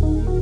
Bye.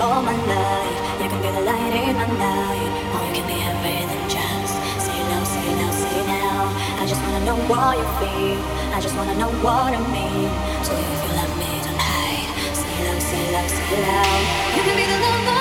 all my life. You can be the light in my night, or you can be everything just. Say no, say no, say now. I just wanna know what you feel. I just wanna know what I mean. So if you love me, don't hide. Say low, say low, say loud. You can be the lover.